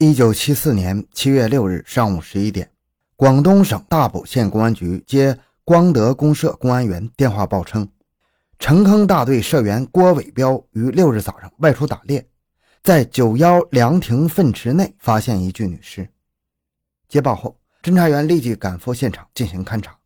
一九七四年七月六日上午十一点，广东省大埔县公安局接光德公社公安员电话报称，陈坑大队社员郭伟彪于六日早上外出打猎，在九幺凉亭粪池内发现一具女尸。接报后，侦查员立即赶赴现场进行勘查。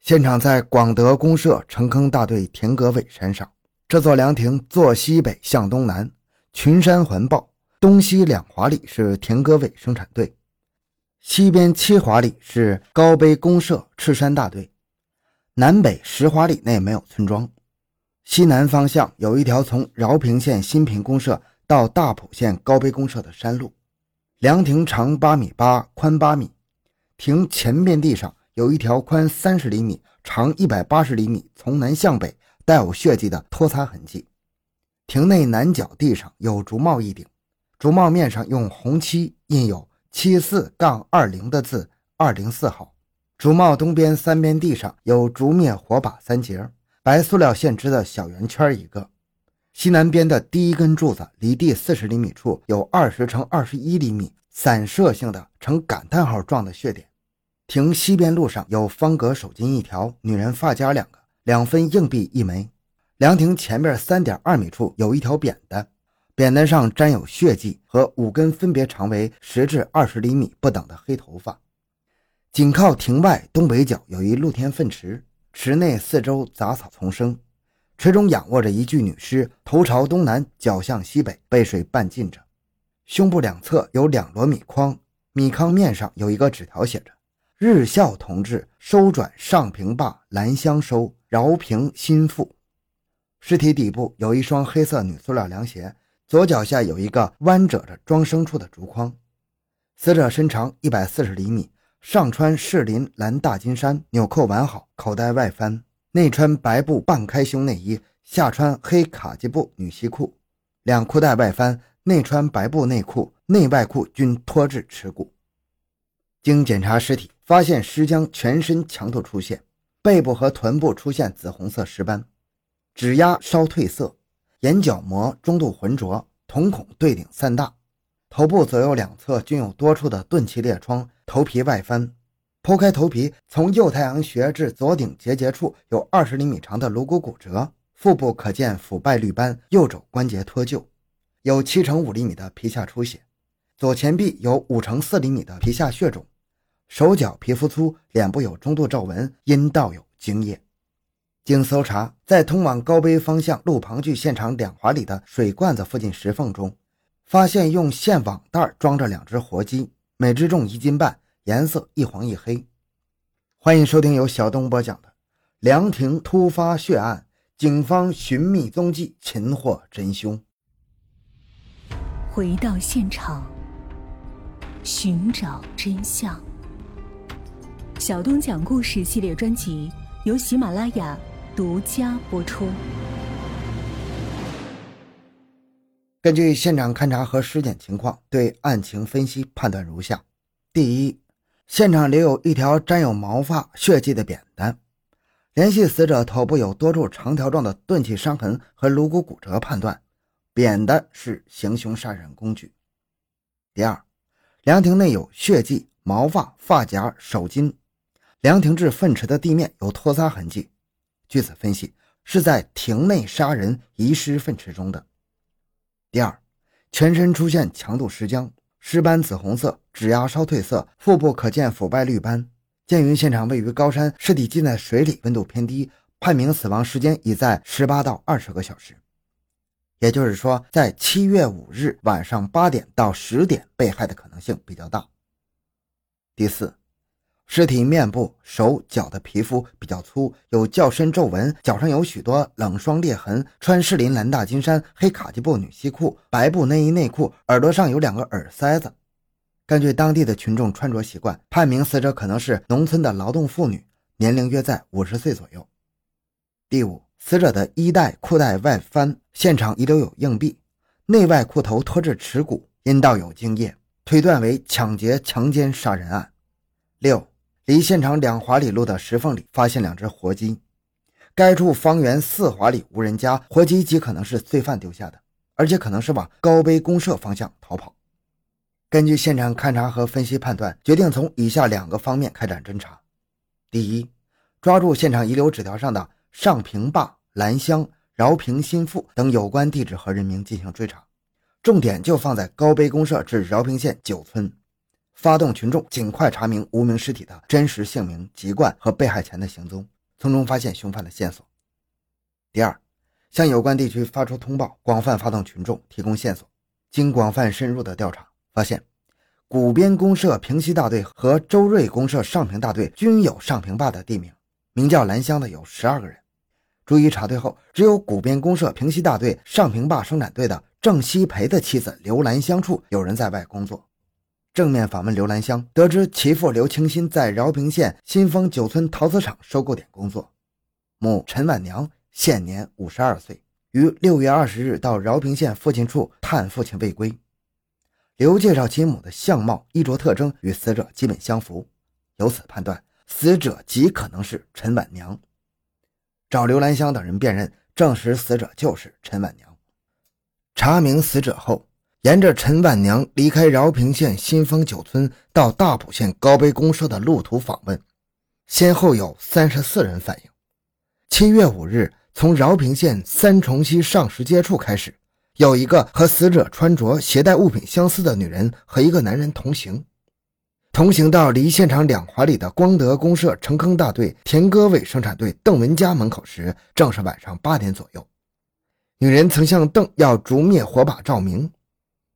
现场在广德公社陈坑大队田格尾山上，这座凉亭坐西北向东南，群山环抱。东西两华里是田歌尾生产队，西边七华里是高碑公社赤山大队，南北十华里内没有村庄。西南方向有一条从饶平县新平公社到大埔县高碑公社的山路。凉亭长八米八，宽八米。亭前边地上有一条宽三十厘米、长一百八十厘米，从南向北带有血迹的拖擦痕迹。亭内南角地上有竹帽一顶。竹帽面上用红漆印有七四杠二零的字，二零四号。竹帽东边三边地上有竹篾火把三节，白塑料线织的小圆圈一个。西南边的第一根柱子离地四十厘米处有二十乘二十一厘米散射性的呈感叹号状的血点。亭西边路上有方格手巾一条，女人发夹两个，两分硬币一枚。凉亭前面三点二米处有一条扁担。扁担上沾有血迹和五根分别长为十至二十厘米不等的黑头发。紧靠亭外东北角有一露天粪池，池内四周杂草丛生，池中仰卧着一具女尸，头朝东南，脚向西北，被水半浸着。胸部两侧有两摞米筐，米糠面上有一个纸条，写着：“日孝同志收转上平坝兰香收饶平新妇。”尸体底部有一双黑色女塑料凉鞋。左脚下有一个弯折着装牲畜的竹筐，死者身长一百四十厘米，上穿士林蓝大金衫，纽扣完好，口袋外翻，内穿白布半开胸内衣，下穿黑卡其布女西裤，两裤带外翻，内穿白布内裤，内外裤均脱至耻骨。经检查尸体，发现尸僵，全身强度出现，背部和臀部出现紫红色尸斑，指压稍褪色。眼角膜中度浑浊，瞳孔对顶散大，头部左右两侧均有多处的钝器裂创，头皮外翻。剖开头皮，从右太阳穴至左顶结节处有二十厘米长的颅骨骨折，腹部可见腐败绿斑，右肘关节脱臼，有七乘五厘米的皮下出血，左前臂有五乘四厘米的皮下血肿，手脚皮肤粗，脸部有中度皱纹，阴道有精液。经搜查，在通往高碑方向路旁距现场两华里的水罐子附近石缝中，发现用线网袋装着两只活鸡，每只重一斤半，颜色一黄一黑。欢迎收听由小东播讲的《凉亭突发血案》，警方寻觅踪迹，擒获真凶。回到现场，寻找真相。小东讲故事系列专辑由喜马拉雅。独家播出。根据现场勘查和尸检情况，对案情分析判断如下：第一，现场留有一条沾有毛发、血迹的扁担，联系死者头部有多处长条状的钝器伤痕和颅骨骨折，判断扁担是行凶杀人工具。第二，凉亭内有血迹、毛发、发夹、手巾，凉亭至粪池的地面有拖擦痕迹。据此分析，是在亭内杀人遗失粪池中的。第二，全身出现强度尸僵，尸斑紫红色，指压稍褪色，腹部可见腐败绿斑。鉴于现场位于高山，尸体浸在水里，温度偏低，判明死亡时间已在十八到二十个小时。也就是说，在七月五日晚上八点到十点被害的可能性比较大。第四。尸体面部、手脚的皮肤比较粗，有较深皱纹，脚上有许多冷霜裂痕。穿士林蓝大金衫、黑卡其布女西裤、白布内衣内裤，耳朵上有两个耳塞子。根据当地的群众穿着习惯，判明死者可能是农村的劳动妇女，年龄约在五十岁左右。第五，死者的衣带、裤带外翻，现场遗留有硬币，内外裤头脱至耻骨，阴道有精液，推断为抢劫、强奸杀人案。六。离现场两华里路的石缝里发现两只活鸡，该处方圆四华里无人家，活鸡极可能是罪犯丢下的，而且可能是往高碑公社方向逃跑。根据现场勘查和分析判断，决定从以下两个方面开展侦查：第一，抓住现场遗留纸条上的上平坝、兰乡、饶平新富等有关地址和人名进行追查，重点就放在高碑公社至饶平县九村，发动群众尽快查明无名尸体的真实姓名、籍贯和被害前的行踪，从中发现凶犯的线索。第二，向有关地区发出通报，广泛发动群众提供线索。经广泛深入的调查，发现古边公社平西大队和周瑞公社上平大队均有上平坝的地名，名叫兰香的有十二个人。逐一查对后，只有古边公社平西大队上平坝生产队的郑西培的妻子刘兰香处有人在外工作。正面访问刘兰香，得知其父刘清新在饶平县新丰九村陶瓷厂收购点工作，母陈婉娘现年五十二岁。于六月二十日到饶平县父亲处探父亲未归。刘介绍其母的相貌、衣着特征与死者基本相符，由此判断死者极可能是陈婉娘。找刘兰香等人辨认，证实死者就是陈婉娘。查明死者后，沿着陈婉娘离开饶平县新丰九村到大埔县高碑公社的路途访问，先后有三十四人反映。七月五日。从饶平县三重溪上石街处开始，有一个和死者穿着、携带物品相似的女人和一个男人同行，同行到离现场两华里的光德公社成坑大队田戈伟生产队邓文家门口时，正是晚上八点左右。女人曾向邓要竹灭火把照明，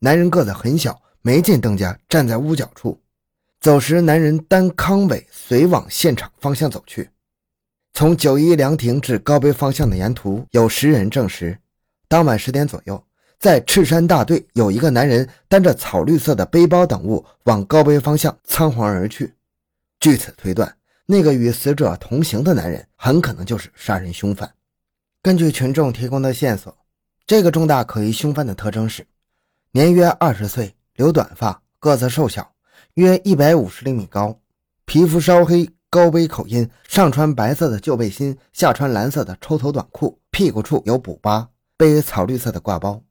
男人个子很小，没见邓家，站在屋角处。走时，男人单康伟随往现场方向走去。从九一凉亭至高碑方向的沿途，有十人证实，当晚十点左右，在赤山大队有一个男人担着草绿色的背包等物往高碑方向仓皇而去。据此推断，那个与死者同行的男人很可能就是杀人凶犯。根据群众提供的线索，这个重大可疑凶犯的特征是：年约二十岁，留短发，个子瘦小，约一百五十厘米高，皮肤稍黑。高碑口音，上穿白色的旧背心，下穿蓝色的抽头短裤，屁股处有补疤，背草绿色的挂包。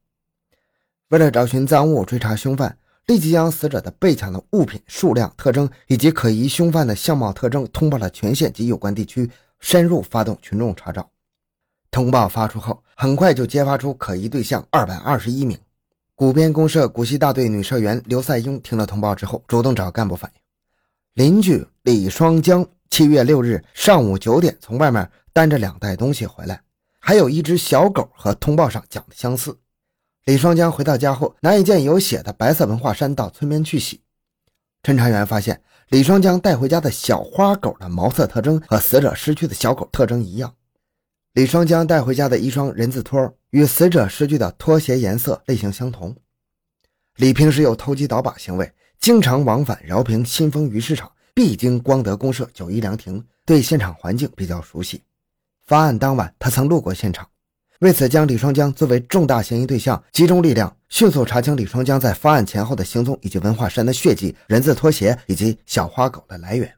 为了找寻赃物，追查凶犯，立即将死者的被抢的物品数量、特征以及可疑凶犯的相貌特征通报了全县及有关地区，深入发动群众查找。通报发出后，很快就揭发出可疑对象二百二十一名。古边公社古溪大队女社员刘赛英听了通报之后，主动找干部反映。邻居李双江七月六日上午九点从外面担着两袋东西回来，还有一只小狗和通报上讲的相似。李双江回到家后，拿一件有血的白色文化衫到村边去洗。侦查员发现，李双江带回家的小花狗的毛色特征和死者失去的小狗特征一样。李双江带回家的一双人字拖与死者失去的拖鞋颜色类型相同。李平时有投机倒把行为。经常往返饶平新丰鱼市场，必经光德公社九一凉亭，对现场环境比较熟悉。发案当晚，他曾路过现场，为此将李双江作为重大嫌疑对象，集中力量，迅速查清李双江在发案前后的行踪，以及文化衫的血迹、人字拖鞋以及小花狗的来源。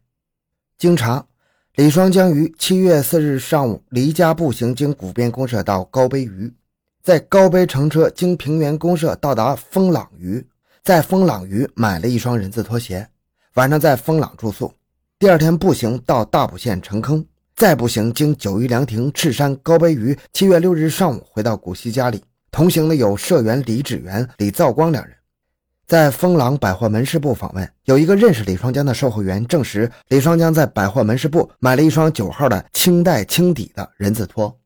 经查，李双江于七月四日上午离家步行经古边公社到高碑鱼，在高碑乘车经平原公社到达丰朗鱼。在丰朗鱼买了一双人字拖鞋，晚上在丰朗住宿，第二天步行到大埔县城坑，再步行经九一凉亭、赤山、高碑鱼。七月六日上午回到古稀家里，同行的有社员李志元、李兆光两人。在丰朗百货门市部访问，有一个认识李双江的售货员证实，李双江在百货门市部买了一双九号的清带轻底的人字拖。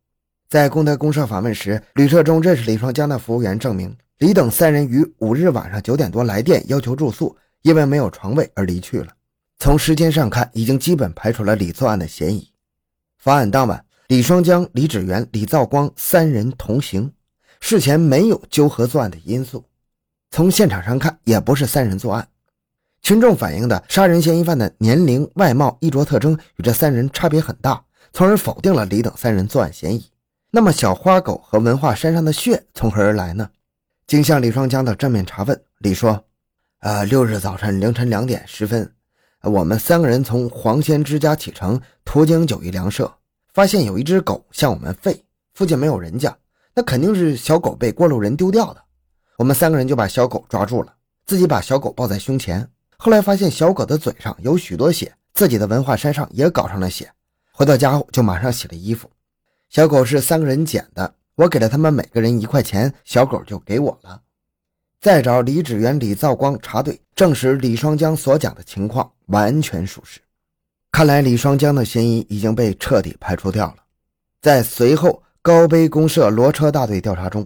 在功德公社访问时，旅社中认识李双江的服务员证明。李等三人于五日晚上九点多来电，要求住宿，因为没有床位而离去了。从时间上看，已经基本排除了李作案的嫌疑。发案当晚，李双江、李志元、李兆光三人同行，事前没有纠合作案的因素。从现场上看，也不是三人作案。群众反映的杀人嫌疑犯的年龄、外貌、衣着特征与这三人差别很大，从而否定了李等三人作案嫌疑。那么，小花狗和文化衫上的血从何而来呢？经向李双江的正面查问，李说：“呃，六日早晨凌晨两点十分，我们三个人从黄先之家启程，途经九一粮社，发现有一只狗向我们吠。附近没有人家，那肯定是小狗被过路人丢掉的。我们三个人就把小狗抓住了，自己把小狗抱在胸前，后来发现小狗的嘴上有许多血，自己的文化衫上也搞上了血。回到家后就马上洗了衣服。小狗是三个人捡的，我给了他们每个人一块钱，小狗就给我了。再找李志远、李造光查对，证实李双江所讲的情况完全属实。看来李双江的嫌疑已经被彻底排除掉了。在随后高碑公社骡车大队调查中，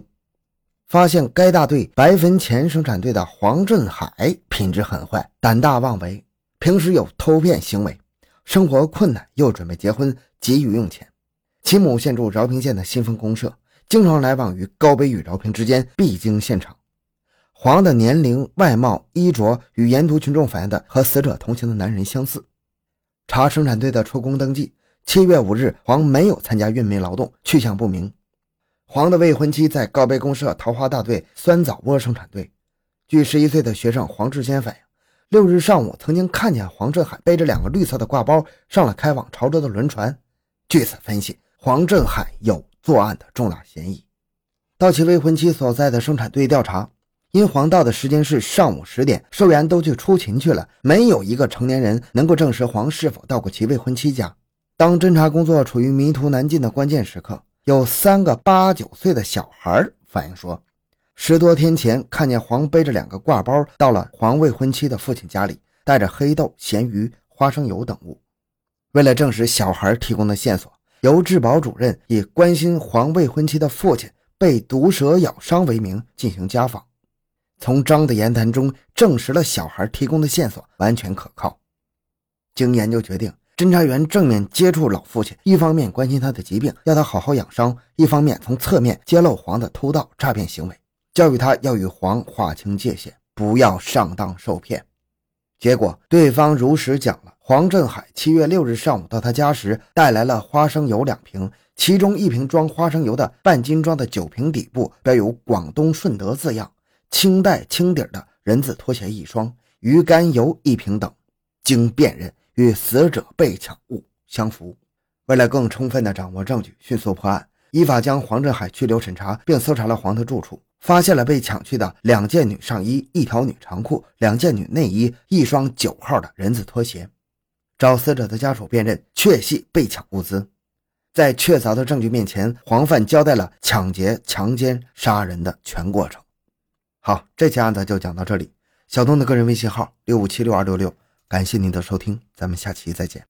发现该大队白坟前生产队的黄振海品质很坏，胆大妄为，平时有偷骗行为。生活困难，又准备结婚，急于用钱。其母现住饶平县的新丰公社，经常来往于高碑与饶平之间，必经现场。黄的年龄、外貌、衣着与沿途群众反映的和死者同行的男人相似。查生产队的出工登记，七月五日，黄没有参加运煤劳动，去向不明。黄的未婚妻在高碑公社桃花大队酸枣窝生产队。据十一岁的学生黄志先反映。六日上午，曾经看见黄振海背着两个绿色的挂包上了开往潮州的轮船。据此分析，黄振海有作案的重大嫌疑。到其未婚妻所在的生产队调查，因黄到的时间是上午十点，社员都去出勤去了，没有一个成年人能够证实黄是否到过其未婚妻家。当侦查工作处于迷途难进的关键时刻，有三个八九岁的小孩反映说。十多天前，看见黄背着两个挂包到了黄未婚妻的父亲家里，带着黑豆、咸鱼、花生油等物。为了证实小孩提供的线索，由质保主任以关心黄未婚妻的父亲被毒蛇咬伤为名进行家访。从张的言谈中证实了小孩提供的线索完全可靠。经研究决定，侦查员正面接触老父亲，一方面关心他的疾病，要他好好养伤；一方面从侧面揭露黄的偷盗诈骗行为。教育他要与黄划清界限，不要上当受骗。结果对方如实讲了，黄振海七月六日上午到他家时，带来了花生油两瓶，其中一瓶装花生油的半斤装的酒瓶底部标有“广东顺德”字样，清代青底的人字拖鞋一双，鱼肝油一瓶等，经辨认与死者被抢物相符。为了更充分的掌握证据，迅速破案，依法将黄振海拘留审查，并搜查了黄的住处。发现了被抢去的两件女上衣、一条女长裤、两件女内衣、一双九号的人字拖鞋。找死者的家属辨认，确系被抢物资。在确凿的证据面前，黄犯交代了抢劫、强奸、杀人的全过程。好，这期案子就讲到这里。小东的个人微信号六五七六二六六，感谢您的收听，咱们下期再见。